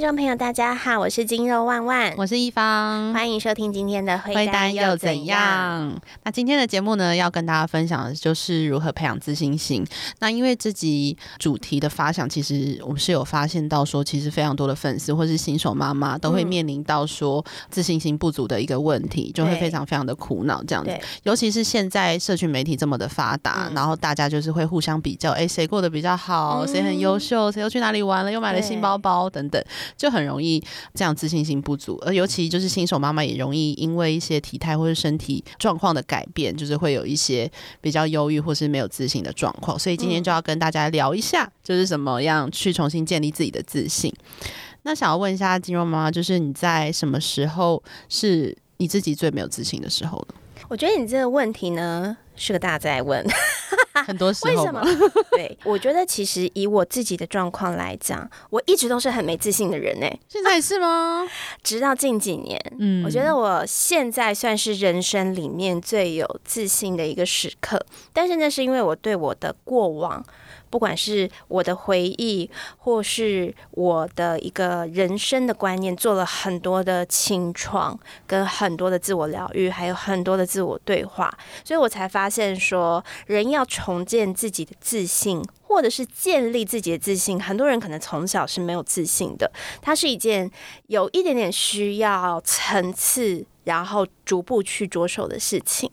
听众朋友，大家好，我是金肉万万，我是一方，欢迎收听今天的会单又怎样？那今天的节目呢，要跟大家分享的就是如何培养自信心。那因为这集主题的发想，其实我们是有发现到说，其实非常多的粉丝或是新手妈妈都会面临到说自信心不足的一个问题，就会非常非常的苦恼这样子。尤其是现在社群媒体这么的发达，然后大家就是会互相比较，哎，谁过得比较好，谁很优秀，谁又去哪里玩了，又买了新包包。等等，就很容易这样自信心不足，而尤其就是新手妈妈也容易因为一些体态或者身体状况的改变，就是会有一些比较忧郁或是没有自信的状况。所以今天就要跟大家聊一下，就是怎么样去重新建立自己的自信。那想要问一下金融妈妈，就是你在什么时候是你自己最没有自信的时候呢？我觉得你这个问题呢是个大在问。很多时候，为什么？对，我觉得其实以我自己的状况来讲，我一直都是很没自信的人呢。现在是吗？直到近几年，嗯，我觉得我现在算是人生里面最有自信的一个时刻。但是那是因为我对我的过往。不管是我的回忆，或是我的一个人生的观念，做了很多的清创，跟很多的自我疗愈，还有很多的自我对话，所以我才发现说，人要重建自己的自信，或者是建立自己的自信，很多人可能从小是没有自信的，它是一件有一点点需要层次，然后逐步去着手的事情。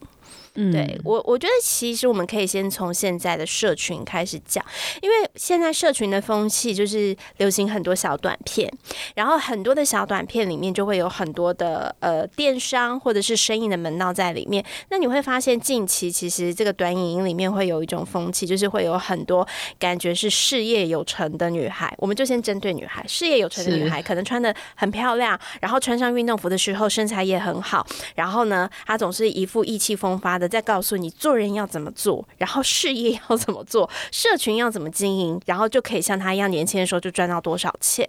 对我，我觉得其实我们可以先从现在的社群开始讲，因为现在社群的风气就是流行很多小短片，然后很多的小短片里面就会有很多的呃电商或者是生意的门道在里面。那你会发现近期其实这个短影音里面会有一种风气，就是会有很多感觉是事业有成的女孩，我们就先针对女孩，事业有成的女孩可能穿的很漂亮，然后穿上运动服的时候身材也很好，然后呢，她总是一副意气风发的。再告诉你做人要怎么做，然后事业要怎么做，社群要怎么经营，然后就可以像他一样年轻的时候就赚到多少钱。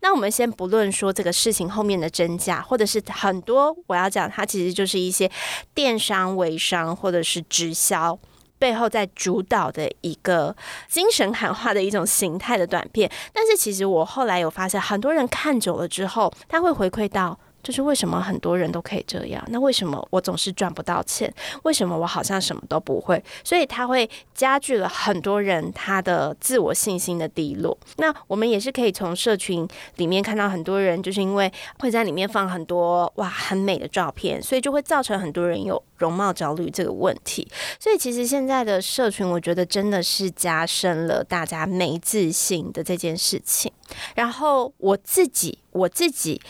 那我们先不论说这个事情后面的真假，或者是很多我要讲，它其实就是一些电商、微商或者是直销背后在主导的一个精神喊话的一种形态的短片。但是其实我后来有发现，很多人看久了之后，他会回馈到。就是为什么很多人都可以这样？那为什么我总是赚不到钱？为什么我好像什么都不会？所以他会加剧了很多人他的自我信心的低落。那我们也是可以从社群里面看到很多人，就是因为会在里面放很多哇很美的照片，所以就会造成很多人有容貌焦虑这个问题。所以其实现在的社群，我觉得真的是加深了大家没自信的这件事情。然后我自己，我自己。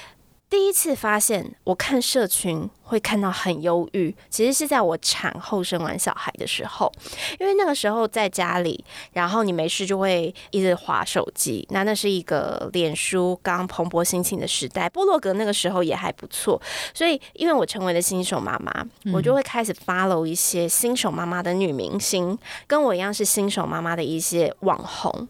第一次发现，我看社群会看到很忧郁，其实是在我产后生完小孩的时候，因为那个时候在家里，然后你没事就会一直划手机。那那是一个脸书刚蓬勃兴起的时代，波洛格那个时候也还不错，所以因为我成为了新手妈妈，我就会开始 follow 一些新手妈妈的女明星，跟我一样是新手妈妈的一些网红，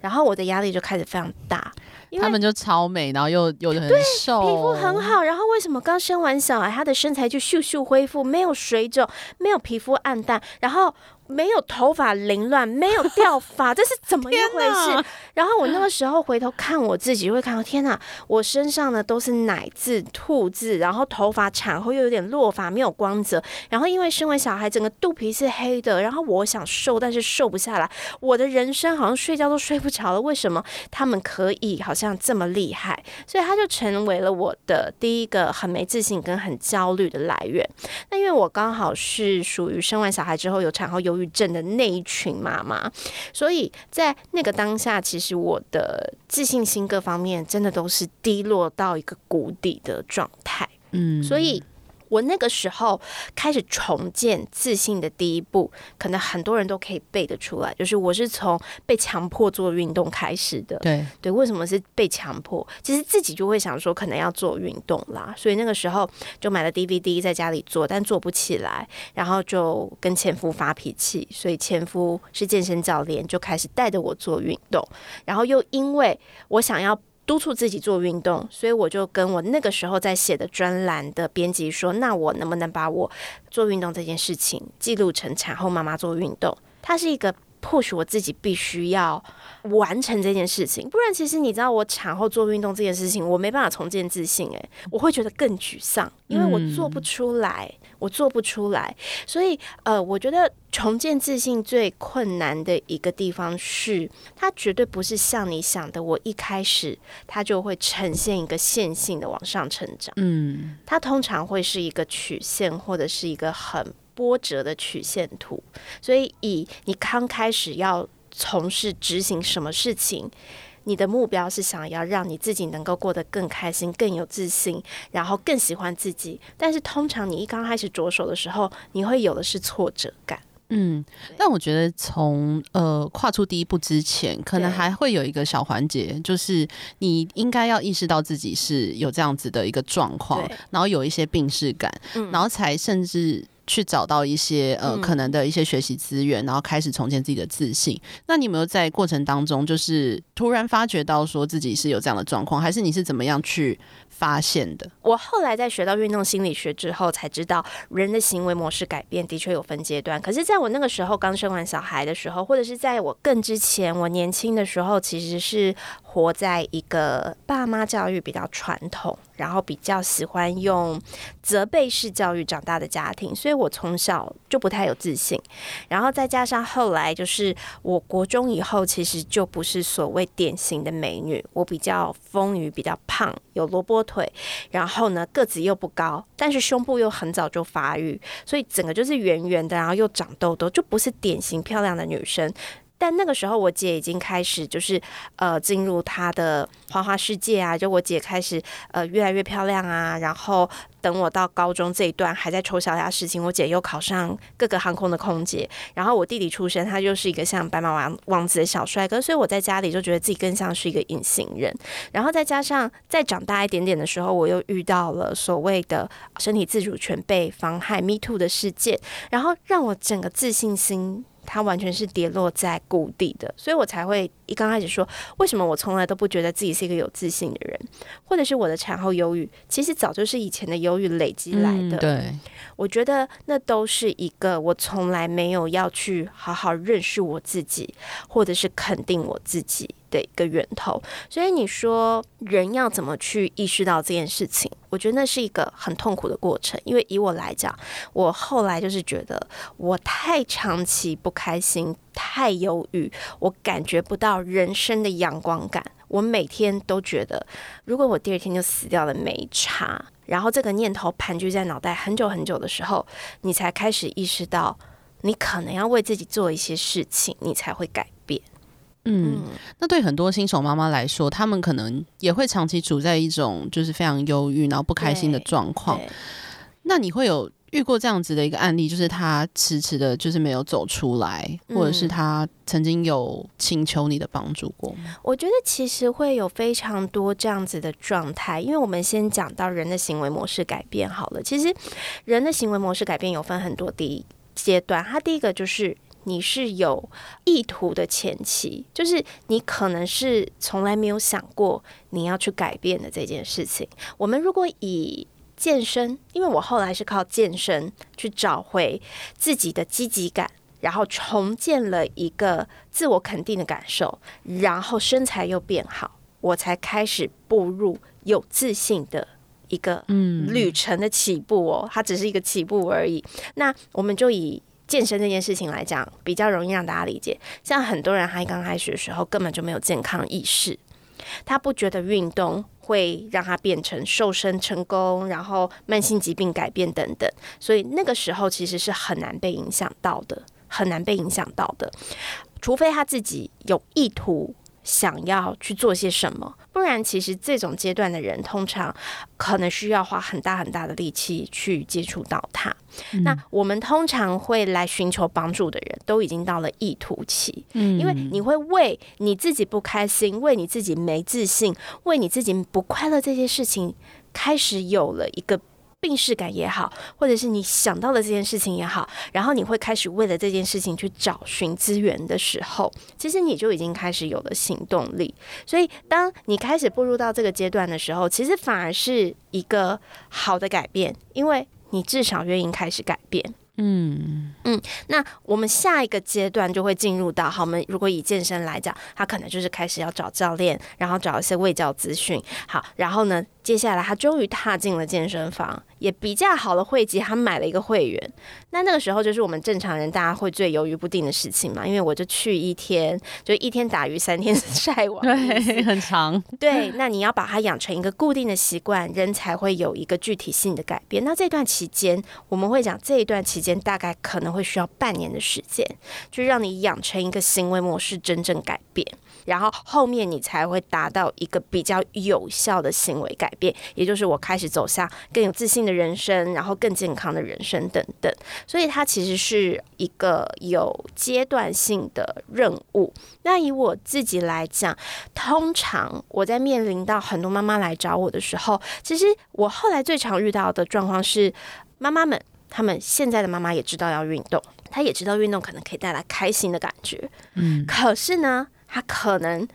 然后我的压力就开始非常大。他们就超美，然后又又很瘦，皮肤很好。然后为什么刚生完小孩，她的身材就咻咻恢复，没有水肿，没有皮肤暗淡，然后。没有头发凌乱，没有掉发，这是怎么一回事？然后我那个时候回头看我自己，会看到天哪，我身上呢都是奶渍、兔渍，然后头发产后又有点落发，没有光泽。然后因为生完小孩，整个肚皮是黑的。然后我想瘦，但是瘦不下来。我的人生好像睡觉都睡不着了。为什么他们可以好像这么厉害？所以他就成为了我的第一个很没自信跟很焦虑的来源。那因为我刚好是属于生完小孩之后有产后忧郁。症的那一群妈妈，所以在那个当下，其实我的自信心各方面真的都是低落到一个谷底的状态。嗯，所以。我那个时候开始重建自信的第一步，可能很多人都可以背得出来，就是我是从被强迫做运动开始的。对对，为什么是被强迫？其实自己就会想说，可能要做运动啦，所以那个时候就买了 DVD 在家里做，但做不起来，然后就跟前夫发脾气，所以前夫是健身教练，就开始带着我做运动，然后又因为我想要。督促自己做运动，所以我就跟我那个时候在写的专栏的编辑说：“那我能不能把我做运动这件事情记录成产后妈妈做运动？它是一个 push 我自己必须要完成这件事情，不然其实你知道，我产后做运动这件事情，我没办法重建自信，诶，我会觉得更沮丧，因为我做不出来，我做不出来，所以呃，我觉得重建自信最困难的一个地方是，它绝对不是像你想的，我一开始它就会呈现一个线性的往上成长，嗯，它通常会是一个曲线或者是一个很。波折的曲线图，所以以你刚开始要从事执行什么事情，你的目标是想要让你自己能够过得更开心、更有自信，然后更喜欢自己。但是通常你一刚开始着手的时候，你会有的是挫折感。嗯，但我觉得从呃跨出第一步之前，可能还会有一个小环节，就是你应该要意识到自己是有这样子的一个状况，然后有一些病逝感，然后才甚至。去找到一些呃可能的一些学习资源，然后开始重建自己的自信。那你有没有在过程当中，就是突然发觉到说自己是有这样的状况，还是你是怎么样去发现的？我后来在学到运动心理学之后，才知道人的行为模式改变的确有分阶段。可是，在我那个时候刚生完小孩的时候，或者是在我更之前，我年轻的时候，其实是活在一个爸妈教育比较传统。然后比较喜欢用责备式教育长大的家庭，所以我从小就不太有自信。然后再加上后来就是我国中以后，其实就不是所谓典型的美女。我比较丰腴，比较胖，有萝卜腿，然后呢个子又不高，但是胸部又很早就发育，所以整个就是圆圆的，然后又长痘痘，就不是典型漂亮的女生。但那个时候，我姐已经开始就是呃进入她的花花世界啊，就我姐开始呃越来越漂亮啊。然后等我到高中这一段还在抽小家事情，我姐又考上各个航空的空姐。然后我弟弟出生，他就是一个像白马王王子的小帅哥，所以我在家里就觉得自己更像是一个隐形人。然后再加上再长大一点点的时候，我又遇到了所谓的身体自主权被妨害 Me Too 的事件，然后让我整个自信心。它完全是跌落在谷底的，所以我才会一刚开始说，为什么我从来都不觉得自己是一个有自信的人，或者是我的产后忧郁，其实早就是以前的忧郁累积来的。对，我觉得那都是一个我从来没有要去好好认识我自己，或者是肯定我自己。的一个源头，所以你说人要怎么去意识到这件事情？我觉得那是一个很痛苦的过程。因为以我来讲，我后来就是觉得我太长期不开心，太忧郁，我感觉不到人生的阳光感。我每天都觉得，如果我第二天就死掉了，没差。然后这个念头盘踞在脑袋很久很久的时候，你才开始意识到，你可能要为自己做一些事情，你才会改。嗯，那对很多新手妈妈来说，他们可能也会长期处在一种就是非常忧郁然后不开心的状况。那你会有遇过这样子的一个案例，就是他迟迟的，就是没有走出来，或者是他曾经有请求你的帮助过吗？我觉得其实会有非常多这样子的状态，因为我们先讲到人的行为模式改变好了。其实人的行为模式改变有分很多第一阶段，它第一个就是。你是有意图的前期，就是你可能是从来没有想过你要去改变的这件事情。我们如果以健身，因为我后来是靠健身去找回自己的积极感，然后重建了一个自我肯定的感受，然后身材又变好，我才开始步入有自信的一个嗯旅程的起步哦。它只是一个起步而已。那我们就以。健身这件事情来讲，比较容易让大家理解。像很多人，还刚开始的时候根本就没有健康意识，他不觉得运动会让他变成瘦身成功，然后慢性疾病改变等等，所以那个时候其实是很难被影响到的，很难被影响到的，除非他自己有意图。想要去做些什么，不然其实这种阶段的人通常可能需要花很大很大的力气去接触到他。那我们通常会来寻求帮助的人都已经到了意图期，嗯，因为你会为你自己不开心、为你自己没自信、为你自己不快乐这些事情，开始有了一个。病逝感也好，或者是你想到了这件事情也好，然后你会开始为了这件事情去找寻资源的时候，其实你就已经开始有了行动力。所以，当你开始步入到这个阶段的时候，其实反而是一个好的改变，因为你至少愿意开始改变。嗯嗯，那我们下一个阶段就会进入到，好，我们如果以健身来讲，他可能就是开始要找教练，然后找一些卫教资讯，好，然后呢？接下来，他终于踏进了健身房，也比较好的汇集，他买了一个会员。那那个时候，就是我们正常人大家会最犹豫不定的事情嘛，因为我就去一天，就一天打鱼三天晒网，对，很长。对，那你要把它养成一个固定的习惯，人才会有一个具体性的改变。那这段期间，我们会讲这一段期间大概可能会需要半年的时间，就让你养成一个行为模式，真正改变。然后后面你才会达到一个比较有效的行为改变，也就是我开始走向更有自信的人生，然后更健康的人生等等。所以它其实是一个有阶段性的任务。那以我自己来讲，通常我在面临到很多妈妈来找我的时候，其实我后来最常遇到的状况是，妈妈们他们现在的妈妈也知道要运动，她也知道运动可能可以带来开心的感觉，嗯，可是呢。他可能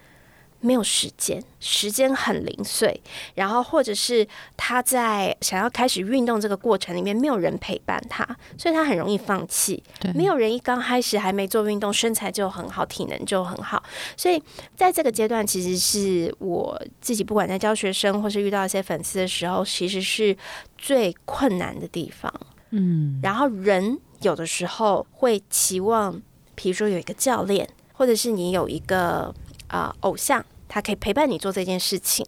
没有时间，时间很零碎，然后或者是他在想要开始运动这个过程里面没有人陪伴他，所以他很容易放弃。没有人一刚开始还没做运动，身材就很好，体能就很好，所以在这个阶段，其实是我自己不管在教学生或是遇到一些粉丝的时候，其实是最困难的地方。嗯，然后人有的时候会期望，比如说有一个教练。或者是你有一个啊偶像，他可以陪伴你做这件事情，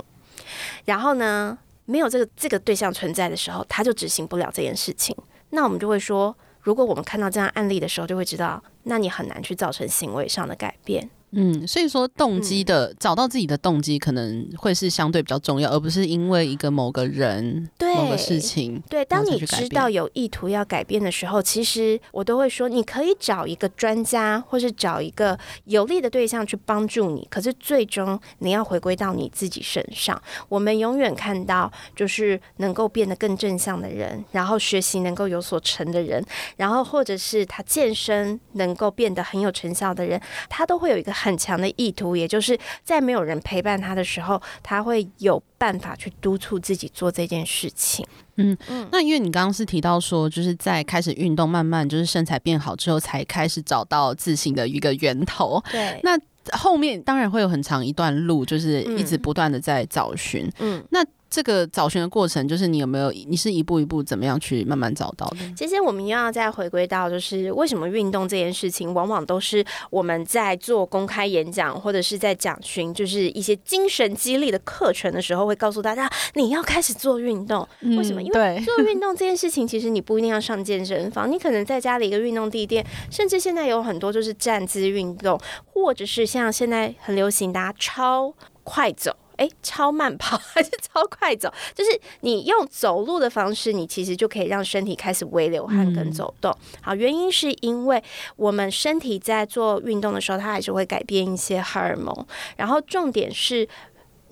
然后呢，没有这个这个对象存在的时候，他就执行不了这件事情。那我们就会说，如果我们看到这样案例的时候，就会知道，那你很难去造成行为上的改变。嗯，所以说动机的找到自己的动机可能会是相对比较重要，而不是因为一个某个人、某个事情。对，当你知道有意图要改变的时候，其实我都会说，你可以找一个专家，或是找一个有利的对象去帮助你。可是最终你要回归到你自己身上。我们永远看到就是能够变得更正向的人，然后学习能够有所成的人，然后或者是他健身能够变得很有成效的人，他都会有一个。很强的意图，也就是在没有人陪伴他的时候，他会有办法去督促自己做这件事情。嗯嗯，那因为你刚刚是提到说，就是在开始运动，慢慢就是身材变好之后，才开始找到自信的一个源头。对，那后面当然会有很长一段路，就是一直不断的在找寻。嗯，那。这个找寻的过程，就是你有没有？你是一步一步怎么样去慢慢找到的？其实我们又要再回归到，就是为什么运动这件事情，往往都是我们在做公开演讲或者是在讲询，就是一些精神激励的课程的时候，会告诉大家你要开始做运动。为什么？因为做运动这件事情，其实你不一定要上健身房，你可能在家里一个运动地垫，甚至现在有很多就是站姿运动，或者是像现在很流行大家超快走。哎，超慢跑 还是超快走？就是你用走路的方式，你其实就可以让身体开始微流汗跟走动。好，原因是因为我们身体在做运动的时候，它还是会改变一些荷尔蒙。然后重点是，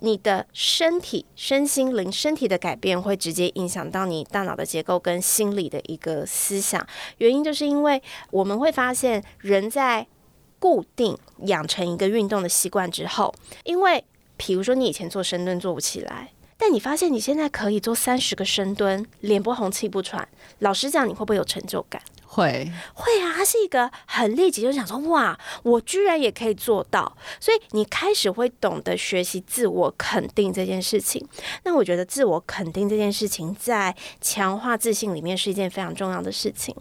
你的身体、身心灵、身体的改变会直接影响到你大脑的结构跟心理的一个思想。原因就是因为我们会发现，人在固定养成一个运动的习惯之后，因为比如说，你以前做深蹲做不起来，但你发现你现在可以做三十个深蹲，脸不红气不喘。老实讲，你会不会有成就感？会，会啊！它是一个很立即，就想说，哇，我居然也可以做到。所以你开始会懂得学习自我肯定这件事情。那我觉得自我肯定这件事情，在强化自信里面是一件非常重要的事情。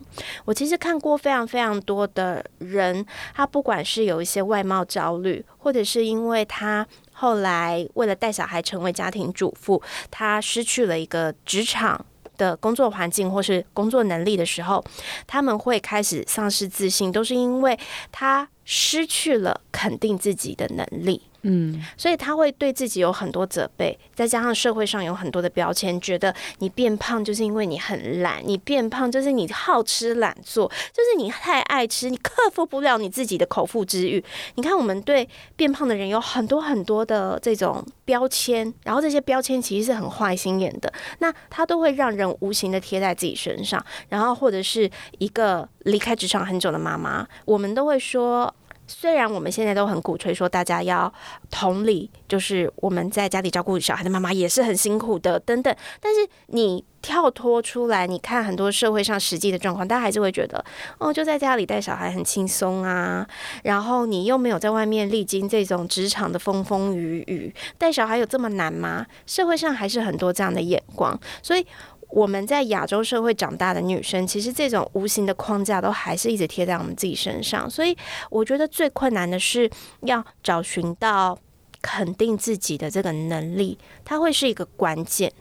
我其实看过非常非常多的人，他不管是有一些外貌焦虑，或者是因为他。后来，为了带小孩成为家庭主妇，她失去了一个职场的工作环境或是工作能力的时候，他们会开始丧失自信，都是因为他失去了肯定自己的能力。嗯，所以他会对自己有很多责备，再加上社会上有很多的标签，觉得你变胖就是因为你很懒，你变胖就是你好吃懒做，就是你太爱吃，你克服不了你自己的口腹之欲。你看，我们对变胖的人有很多很多的这种标签，然后这些标签其实是很坏心眼的，那他都会让人无形的贴在自己身上，然后或者是一个离开职场很久的妈妈，我们都会说。虽然我们现在都很鼓吹说大家要同理，就是我们在家里照顾小孩的妈妈也是很辛苦的等等，但是你跳脱出来，你看很多社会上实际的状况，大家还是会觉得哦，就在家里带小孩很轻松啊，然后你又没有在外面历经这种职场的风风雨雨，带小孩有这么难吗？社会上还是很多这样的眼光，所以。我们在亚洲社会长大的女生，其实这种无形的框架都还是一直贴在我们自己身上。所以，我觉得最困难的是要找寻到肯定自己的这个能力，它会是一个关键。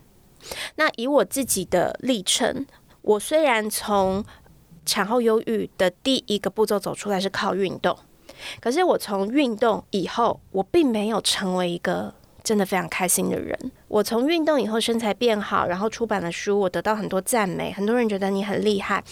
那以我自己的历程，我虽然从产后忧郁的第一个步骤走出来是靠运动，可是我从运动以后，我并没有成为一个真的非常开心的人。我从运动以后身材变好，然后出版了书，我得到很多赞美，很多人觉得你很厉害，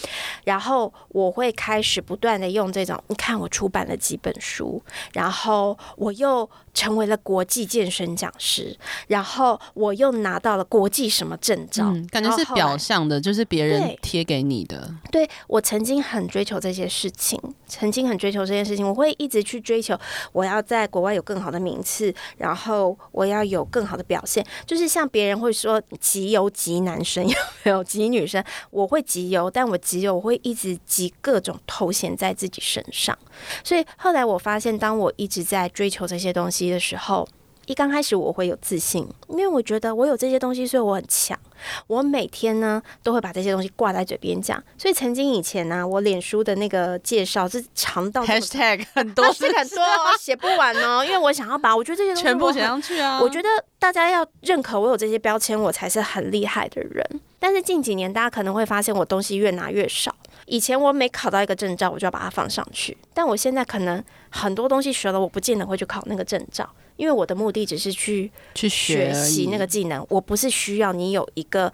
然后我会开始不断的用这种，你看我出版了几本书，然后我又成为了国际健身讲师，然后我又拿到了国际什么证照，感觉是表象的，就是别人贴给你的。对我曾经很追求这些事情，曾经很追求这件事情，我会一直去追求，我要在国外有更好的名次，然后我要有更好的表现。就是像别人会说集邮集男生 有没有集女生？我会集邮，但我集邮我会一直集各种头衔在自己身上。所以后来我发现，当我一直在追求这些东西的时候。一刚开始我会有自信，因为我觉得我有这些东西，所以我很强。我每天呢都会把这些东西挂在嘴边讲。所以曾经以前呢，我脸书的那个介绍是长到 hashtag 很多，是很多，写不完哦。因为我想要把我觉得这些东西全部写上去啊。我觉得大家要认可我有这些标签，我才是很厉害的人。但是近几年大家可能会发现我东西越拿越少。以前我每考到一个证照，我就要把它放上去。但我现在可能很多东西学了，我不见得会去考那个证照。因为我的目的只是去去学习那个技能，我不是需要你有一个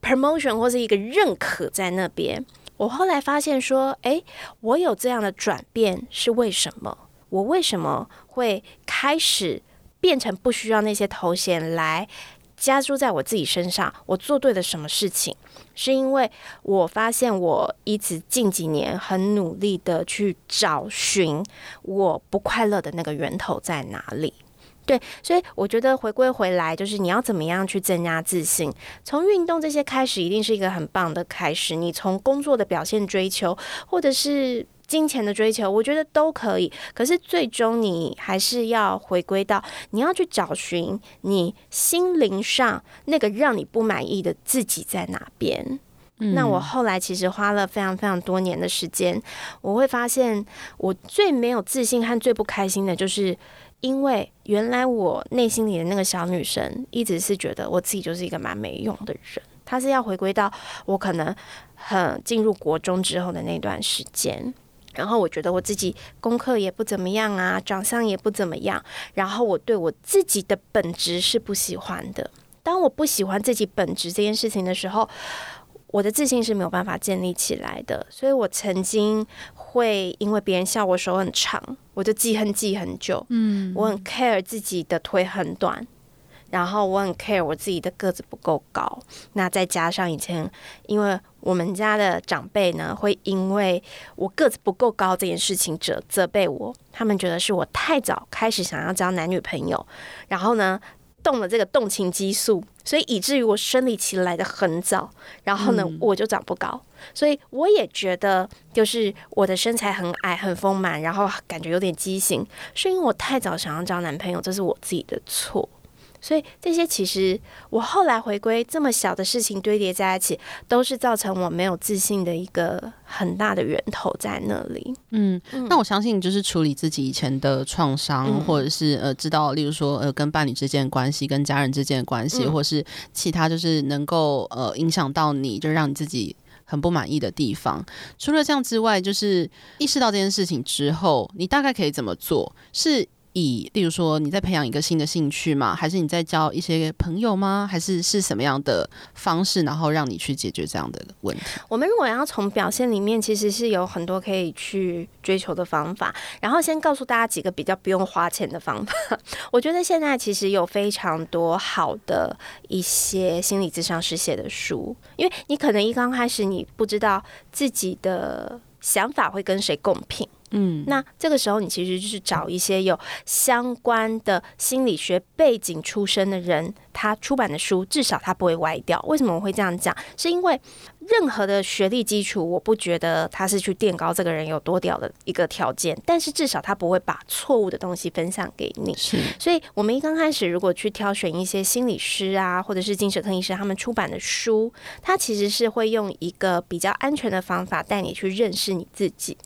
promotion 或是一个认可在那边。我后来发现说，哎，我有这样的转变是为什么？我为什么会开始变成不需要那些头衔来？加注在我自己身上，我做对了什么事情？是因为我发现我一直近几年很努力的去找寻我不快乐的那个源头在哪里。对，所以我觉得回归回来就是你要怎么样去增加自信，从运动这些开始，一定是一个很棒的开始。你从工作的表现追求，或者是。金钱的追求，我觉得都可以。可是最终你还是要回归到，你要去找寻你心灵上那个让你不满意的自己在哪边。那我后来其实花了非常非常多年的时间，我会发现我最没有自信和最不开心的就是，因为原来我内心里的那个小女生一直是觉得我自己就是一个蛮没用的人。她是要回归到我可能很进入国中之后的那段时间。然后我觉得我自己功课也不怎么样啊，长相也不怎么样。然后我对我自己的本质是不喜欢的。当我不喜欢自己本质这件事情的时候，我的自信是没有办法建立起来的。所以我曾经会因为别人笑我手很长，我就记恨记很久。嗯，我很 care 自己的腿很短。然后我很 care 我自己的个子不够高，那再加上以前，因为我们家的长辈呢，会因为我个子不够高这件事情责责备我，他们觉得是我太早开始想要交男女朋友，然后呢动了这个动情激素，所以以至于我生理期来的很早，然后呢我就长不高，所以我也觉得就是我的身材很矮很丰满，然后感觉有点畸形，是因为我太早想要交男朋友，这是我自己的错。所以这些其实我后来回归这么小的事情堆叠在一起，都是造成我没有自信的一个很大的源头在那里。嗯，那我相信就是处理自己以前的创伤，或者是呃知道，例如说呃跟伴侣之间的关系、跟家人之间的关系，或是其他就是能够呃影响到你，就让你自己很不满意的地方。除了这样之外，就是意识到这件事情之后，你大概可以怎么做？是。以，例如说，你在培养一个新的兴趣吗？还是你在交一些朋友吗？还是是什么样的方式，然后让你去解决这样的问题？我们如果要从表现里面，其实是有很多可以去追求的方法。然后先告诉大家几个比较不用花钱的方法。我觉得现在其实有非常多好的一些心理咨商师写的书，因为你可能一刚开始你不知道自己的想法会跟谁共频。嗯，那这个时候你其实就是找一些有相关的心理学背景出身的人，他出版的书至少他不会歪掉。为什么我会这样讲？是因为任何的学历基础，我不觉得他是去垫高这个人有多屌的一个条件，但是至少他不会把错误的东西分享给你。是，所以我们一刚开始如果去挑选一些心理师啊，或者是精神科医生他们出版的书，他其实是会用一个比较安全的方法带你去认识你自己。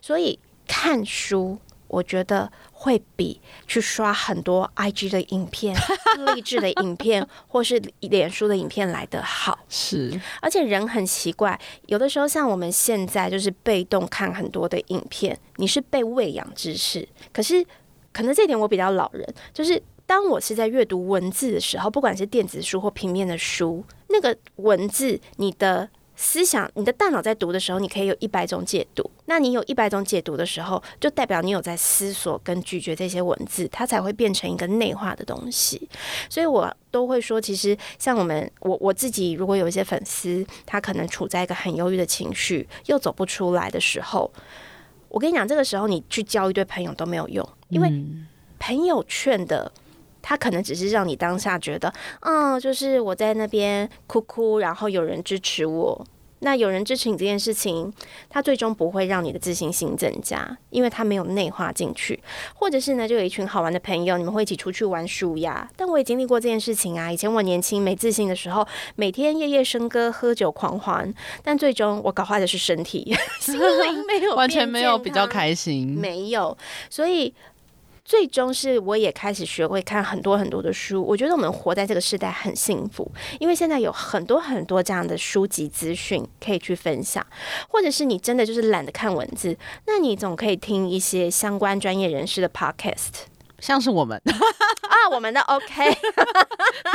所以看书，我觉得会比去刷很多 IG 的影片、励志的影片，或是脸书的影片来得好。是，而且人很奇怪，有的时候像我们现在就是被动看很多的影片，你是被喂养知识。可是，可能这点我比较老人，就是当我是在阅读文字的时候，不管是电子书或平面的书，那个文字，你的。思想，你的大脑在读的时候，你可以有一百种解读。那你有一百种解读的时候，就代表你有在思索跟咀嚼这些文字，它才会变成一个内化的东西。所以我都会说，其实像我们，我我自己，如果有一些粉丝，他可能处在一个很忧郁的情绪，又走不出来的时候，我跟你讲，这个时候你去交一堆朋友都没有用，因为朋友圈的。他可能只是让你当下觉得，嗯，就是我在那边哭哭，然后有人支持我。那有人支持你这件事情，他最终不会让你的自信心增加，因为他没有内化进去。或者是呢，就有一群好玩的朋友，你们会一起出去玩舒压。但我也经历过这件事情啊。以前我年轻没自信的时候，每天夜夜笙歌、喝酒狂欢，但最终我搞坏的是身体，心灵没有完全没有比较开心，没有，所以。最终是我也开始学会看很多很多的书。我觉得我们活在这个时代很幸福，因为现在有很多很多这样的书籍资讯可以去分享，或者是你真的就是懒得看文字，那你总可以听一些相关专业人士的 podcast。像是我们啊，我们的 OK，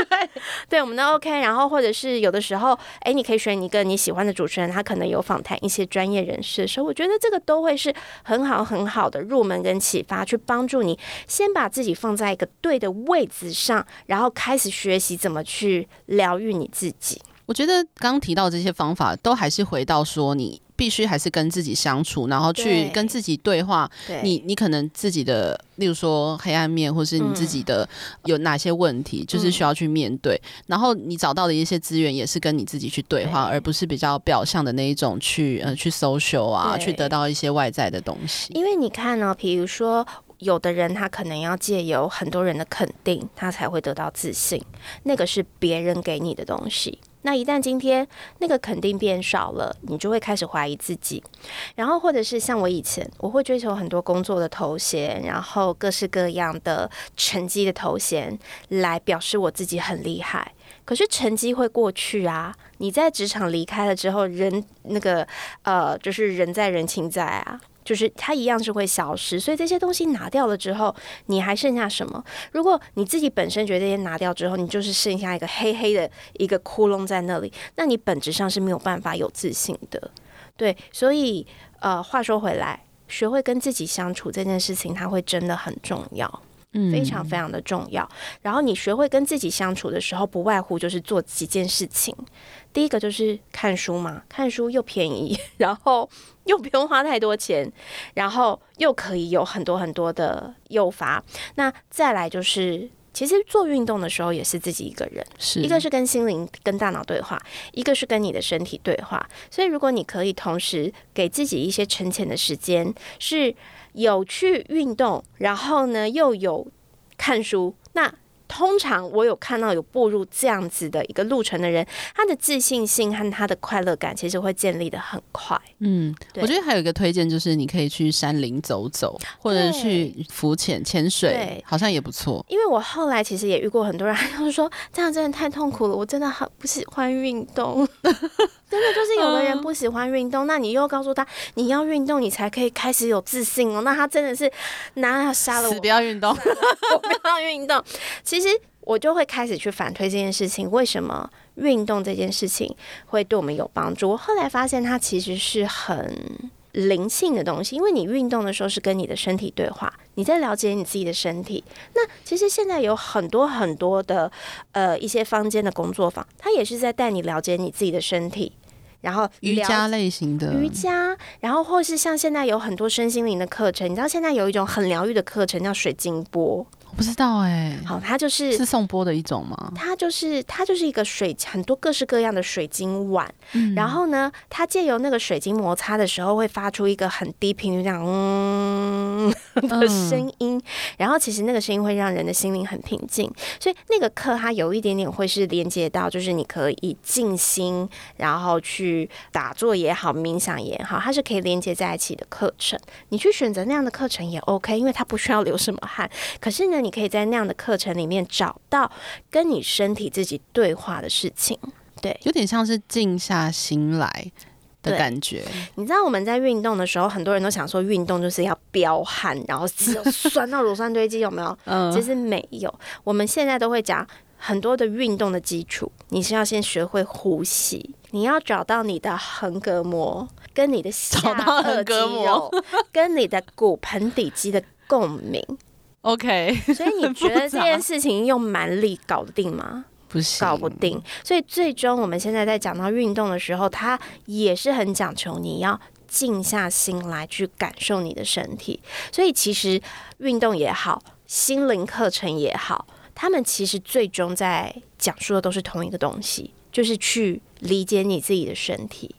对对，我们的 OK，然后或者是有的时候，哎，你可以选一个你喜欢的主持人，他可能有访谈一些专业人士的时候，我觉得这个都会是很好很好的入门跟启发，去帮助你先把自己放在一个对的位置上，然后开始学习怎么去疗愈你自己。我觉得刚刚提到这些方法，都还是回到说你。必须还是跟自己相处，然后去跟自己对话。你你可能自己的，例如说黑暗面，或是你自己的有哪些问题，就是需要去面对。然后你找到的一些资源，也是跟你自己去对话，而不是比较表象的那一种去呃去 social 啊，去得到一些外在的东西。因为你看呢，比如说有的人他可能要借由很多人的肯定，他才会得到自信，那个是别人给你的东西。那一旦今天那个肯定变少了，你就会开始怀疑自己，然后或者是像我以前，我会追求很多工作的头衔，然后各式各样的成绩的头衔来表示我自己很厉害。可是成绩会过去啊，你在职场离开了之后，人那个呃，就是人在人情在啊。就是它一样是会消失，所以这些东西拿掉了之后，你还剩下什么？如果你自己本身觉得这些拿掉之后，你就是剩下一个黑黑的一个窟窿在那里，那你本质上是没有办法有自信的。对，所以呃，话说回来，学会跟自己相处这件事情，它会真的很重要。非常非常的重要。然后你学会跟自己相处的时候，不外乎就是做几件事情。第一个就是看书嘛，看书又便宜，然后又 不用花太多钱，然后又可以有很多很多的诱发。那再来就是，其实做运动的时候也是自己一个人，是一个是跟心灵、跟大脑对话，一个是跟你的身体对话。所以如果你可以同时给自己一些沉潜的时间，是。有去运动，然后呢又有看书，那。通常我有看到有步入这样子的一个路程的人，他的自信心和他的快乐感其实会建立的很快。嗯，我觉得还有一个推荐就是你可以去山林走走，或者去浮潜、潜水，好像也不错。因为我后来其实也遇过很多人，他就说这样真的太痛苦了，我真的很不喜欢运动。真的就是有的人不喜欢运动，那你又告诉他你要运动，你才可以开始有自信哦。那他真的是拿他杀了我，不要运动，我不要运动。其实我就会开始去反推这件事情，为什么运动这件事情会对我们有帮助？我后来发现它其实是很灵性的东西，因为你运动的时候是跟你的身体对话，你在了解你自己的身体。那其实现在有很多很多的呃一些坊间的工作坊，它也是在带你了解你自己的身体。然后瑜伽类型的瑜伽，然后或是像现在有很多身心灵的课程，你知道现在有一种很疗愈的课程叫水晶波。我不知道哎，好，它就是是送波的一种吗？它就是它就是一个水，很多各式各样的水晶碗，然后呢，它借由那个水晶摩擦的时候，会发出一个很低频率这样嗯的声音，然后其实那个声音会让人的心灵很平静，所以那个课它有一点点会是连接到，就是你可以静心，然后去打坐也好，冥想也好，它是可以连接在一起的课程。你去选择那样的课程也 OK，因为它不需要流什么汗，可是呢。你可以在那样的课程里面找到跟你身体自己对话的事情，对，有点像是静下心来的感觉。你知道我们在运动的时候，很多人都想说运动就是要飙汗，然后肌肉酸到乳酸堆积，有没有？嗯，其实没有。我们现在都会讲很多的运动的基础，你是要先学会呼吸，你要找到你的横膈膜跟你的下颚肌肉跟你的骨盆底肌的共鸣。OK，所以你觉得这件事情用蛮力搞得定吗？不行，搞不定。所以最终我们现在在讲到运动的时候，它也是很讲求你要静下心来去感受你的身体。所以其实运动也好，心灵课程也好，他们其实最终在讲述的都是同一个东西，就是去理解你自己的身体。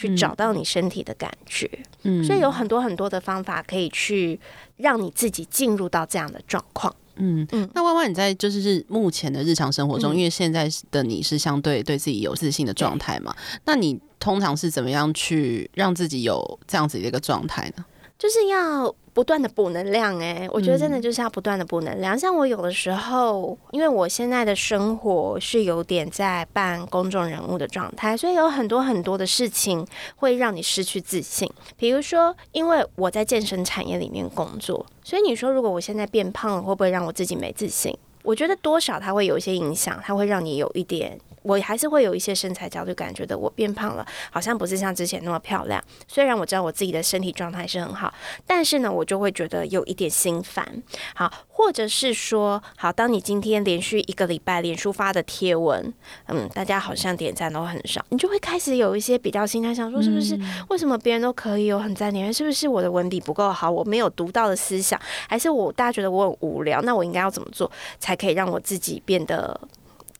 去找到你身体的感觉，嗯，所以有很多很多的方法可以去让你自己进入到这样的状况，嗯嗯。那弯弯你在就是目前的日常生活中，因为现在的你是相对对自己有自信的状态嘛？那你通常是怎么样去让自己有这样子的一个状态呢？就是要。不断的补能量，哎，我觉得真的就是要不断的补能量。像我有的时候，因为我现在的生活是有点在扮公众人物的状态，所以有很多很多的事情会让你失去自信。比如说，因为我在健身产业里面工作，所以你说如果我现在变胖了，会不会让我自己没自信？我觉得多少它会有一些影响，它会让你有一点。我还是会有一些身材焦虑感，觉得我变胖了，好像不是像之前那么漂亮。虽然我知道我自己的身体状态是很好，但是呢，我就会觉得有一点心烦。好，或者是说，好，当你今天连续一个礼拜连续发的贴文，嗯，大家好像点赞都很少，你就会开始有一些比较心态，想说是不是为什么别人都可以有很赞点，是不是我的文笔不够好，我没有读到的思想，还是我大家觉得我很无聊？那我应该要怎么做才可以让我自己变得？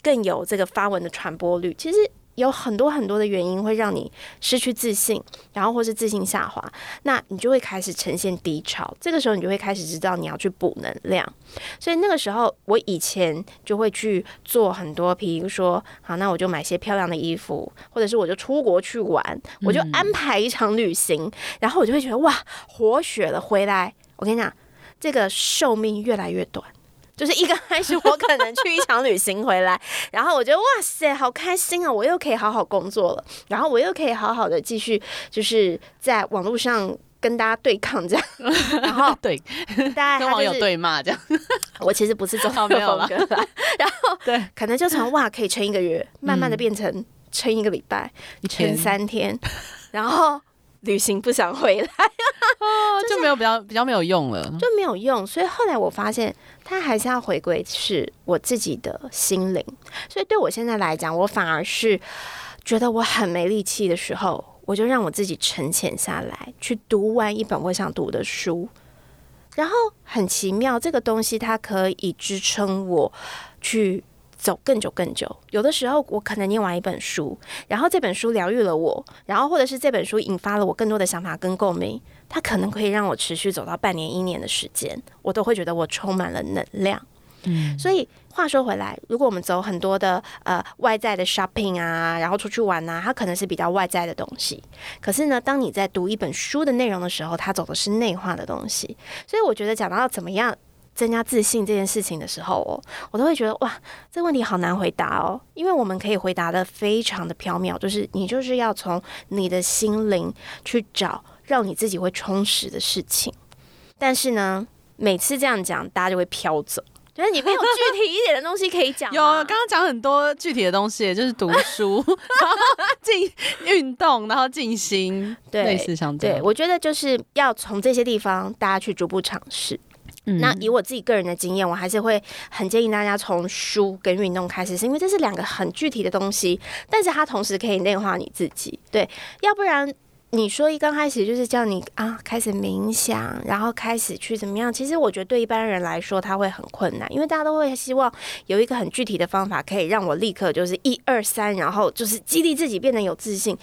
更有这个发文的传播率，其实有很多很多的原因会让你失去自信，然后或是自信下滑，那你就会开始呈现低潮。这个时候你就会开始知道你要去补能量。所以那个时候，我以前就会去做很多，比如说，好，那我就买些漂亮的衣服，或者是我就出国去玩，我就安排一场旅行，然后我就会觉得哇，活血了回来。我跟你讲，这个寿命越来越短。就是一刚开始，我可能去一场旅行回来，然后我觉得哇塞，好开心啊！我又可以好好工作了，然后我又可以好好的继续，就是在网络上跟大家对抗这样，然后 对，大家跟网友对骂这样。我其实不是这种风格，然后对，可能就从哇可以撑一个月，慢慢的变成撑一个礼拜，撑三天，然后。旅行不想回来，就没有比较比较没有用了，就没有用。所以后来我发现，他还是要回归是我自己的心灵。所以对我现在来讲，我反而是觉得我很没力气的时候，我就让我自己沉潜下来，去读完一本我想读的书。然后很奇妙，这个东西它可以支撑我去。走更久更久，有的时候我可能念完一本书，然后这本书疗愈了我，然后或者是这本书引发了我更多的想法跟共鸣，它可能可以让我持续走到半年一年的时间，我都会觉得我充满了能量。嗯，所以话说回来，如果我们走很多的呃外在的 shopping 啊，然后出去玩啊，它可能是比较外在的东西。可是呢，当你在读一本书的内容的时候，它走的是内化的东西。所以我觉得讲到怎么样。增加自信这件事情的时候哦，我都会觉得哇，这个问题好难回答哦，因为我们可以回答的非常的飘渺，就是你就是要从你的心灵去找让你自己会充实的事情。但是呢，每次这样讲，大家就会飘走，觉得你没有具体一点的东西可以讲。有，刚刚讲很多具体的东西，就是读书、进运动，然后静心，类似像这样。对，我觉得就是要从这些地方大家去逐步尝试。那以我自己个人的经验，我还是会很建议大家从书跟运动开始，是因为这是两个很具体的东西，但是它同时可以内化你自己。对，要不然。你说一刚开始就是叫你啊开始冥想，然后开始去怎么样？其实我觉得对一般人来说他会很困难，因为大家都会希望有一个很具体的方法，可以让我立刻就是一二三，然后就是激励自己变得有自信。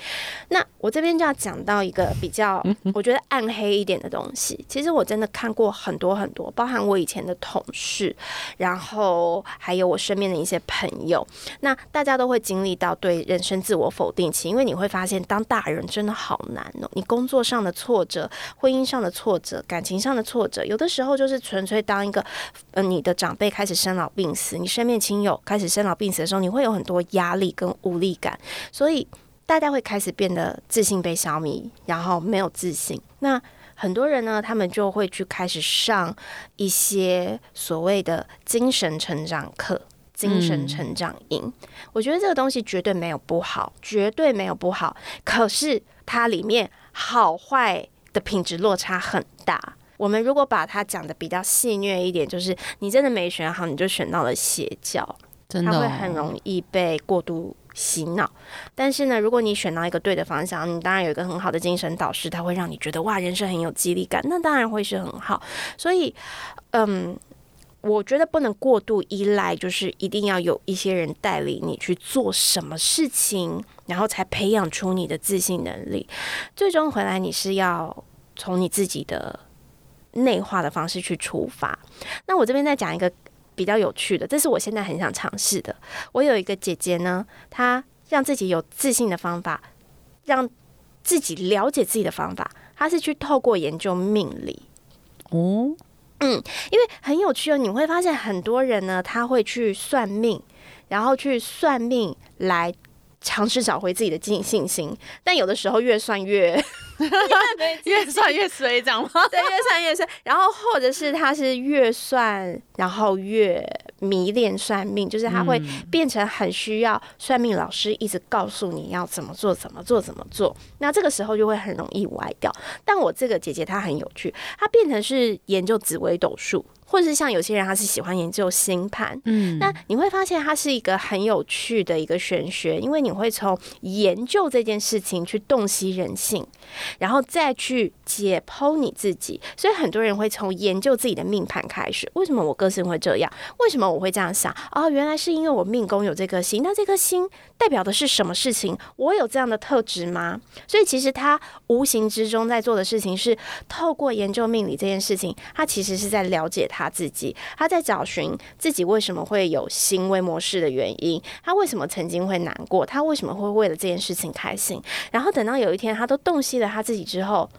那我这边就要讲到一个比较我觉得暗黑一点的东西。其实我真的看过很多很多，包含我以前的同事，然后还有我身边的一些朋友，那大家都会经历到对人生自我否定期，因为你会发现当大人真的好难。难哦！你工作上的挫折、婚姻上的挫折、感情上的挫折，有的时候就是纯粹当一个，呃，你的长辈开始生老病死，你身边亲友开始生老病死的时候，你会有很多压力跟无力感，所以大家会开始变得自信被消弭，然后没有自信。那很多人呢，他们就会去开始上一些所谓的精神成长课。精神成长营，我觉得这个东西绝对没有不好，绝对没有不好。可是它里面好坏的品质落差很大。我们如果把它讲的比较戏谑一点，就是你真的没选好，你就选到了邪教，真的会很容易被过度洗脑。但是呢，如果你选到一个对的方向，你当然有一个很好的精神导师，他会让你觉得哇，人生很有激励感，那当然会是很好。所以，嗯。我觉得不能过度依赖，就是一定要有一些人带领你去做什么事情，然后才培养出你的自信能力。最终回来，你是要从你自己的内化的方式去出发。那我这边再讲一个比较有趣的，这是我现在很想尝试的。我有一个姐姐呢，她让自己有自信的方法，让自己了解自己的方法，她是去透过研究命理哦。因为很有趣哦，你会发现很多人呢，他会去算命，然后去算命来尝试找回自己的信信心，但有的时候越算越。越算越衰，这样吗？对，越算越衰。然后或者是他是越算，然后越迷恋算命，就是他会变成很需要算命老师一直告诉你要怎么做，怎么做，怎么做。那这个时候就会很容易歪掉。但我这个姐姐她很有趣，她变成是研究紫微斗数。或者是像有些人，他是喜欢研究星盘，嗯，那你会发现它是一个很有趣的一个玄学，因为你会从研究这件事情去洞悉人性，然后再去解剖你自己。所以很多人会从研究自己的命盘开始。为什么我个性会这样？为什么我会这样想？哦，原来是因为我命宫有这颗星。那这颗星代表的是什么事情？我有这样的特质吗？所以其实他无形之中在做的事情是透过研究命理这件事情，他其实是在了解他。他自己，他在找寻自己为什么会有行为模式的原因，他为什么曾经会难过，他为什么会为了这件事情开心，然后等到有一天他都洞悉了他自己之后，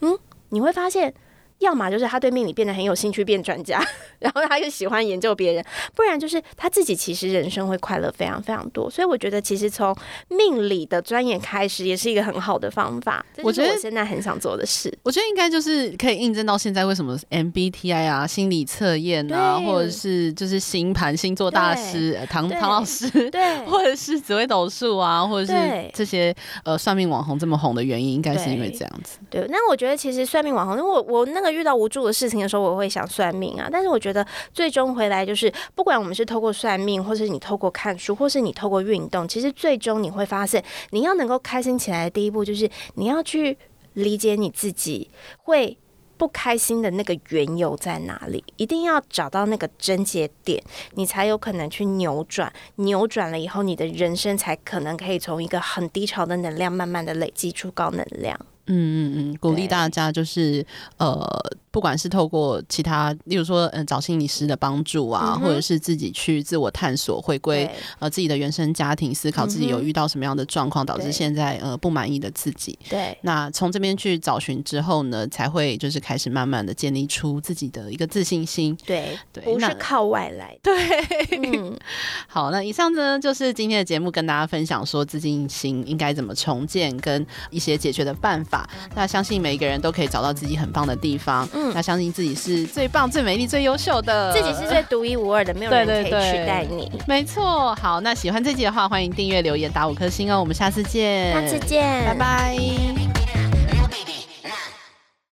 嗯，你会发现。要么就是他对命理变得很有兴趣，变专家，然后他又喜欢研究别人；不然就是他自己其实人生会快乐非常非常多。所以我觉得，其实从命理的钻研开始，也是一个很好的方法。我觉得我现在很想做的事，我觉得应该就是可以印证到现在为什么 MBTI 啊、心理测验啊，或者是就是星盘、星座大师唐唐老师，对，或者是紫微斗数啊，或者是这些呃算命网红这么红的原因，应该是因为这样子。对，那我觉得其实算命网红，因为我我那个。遇到无助的事情的时候，我会想算命啊。但是我觉得最终回来就是，不管我们是透过算命，或是你透过看书，或是你透过运动，其实最终你会发现，你要能够开心起来的第一步，就是你要去理解你自己会不开心的那个缘由在哪里，一定要找到那个症结点，你才有可能去扭转。扭转了以后，你的人生才可能可以从一个很低潮的能量，慢慢的累积出高能量。嗯嗯嗯，鼓励大家就是呃，不管是透过其他，例如说嗯找心理师的帮助啊，或者是自己去自我探索，回归呃自己的原生家庭，思考自己有遇到什么样的状况，导致现在呃不满意的自己。对，那从这边去找寻之后呢，才会就是开始慢慢的建立出自己的一个自信心。对对，不是靠外来。对，嗯 好，那以上呢就是今天的节目，跟大家分享说自信心应该怎么重建，跟一些解决的办法。那相信每一个人都可以找到自己很棒的地方。嗯，那相信自己是最棒、最美丽、最优秀的，自己是最独一无二的，没有人可以取代你。没错。好，那喜欢这集的话，欢迎订阅、留言、打五颗星哦。我们下次见，下次见，拜拜。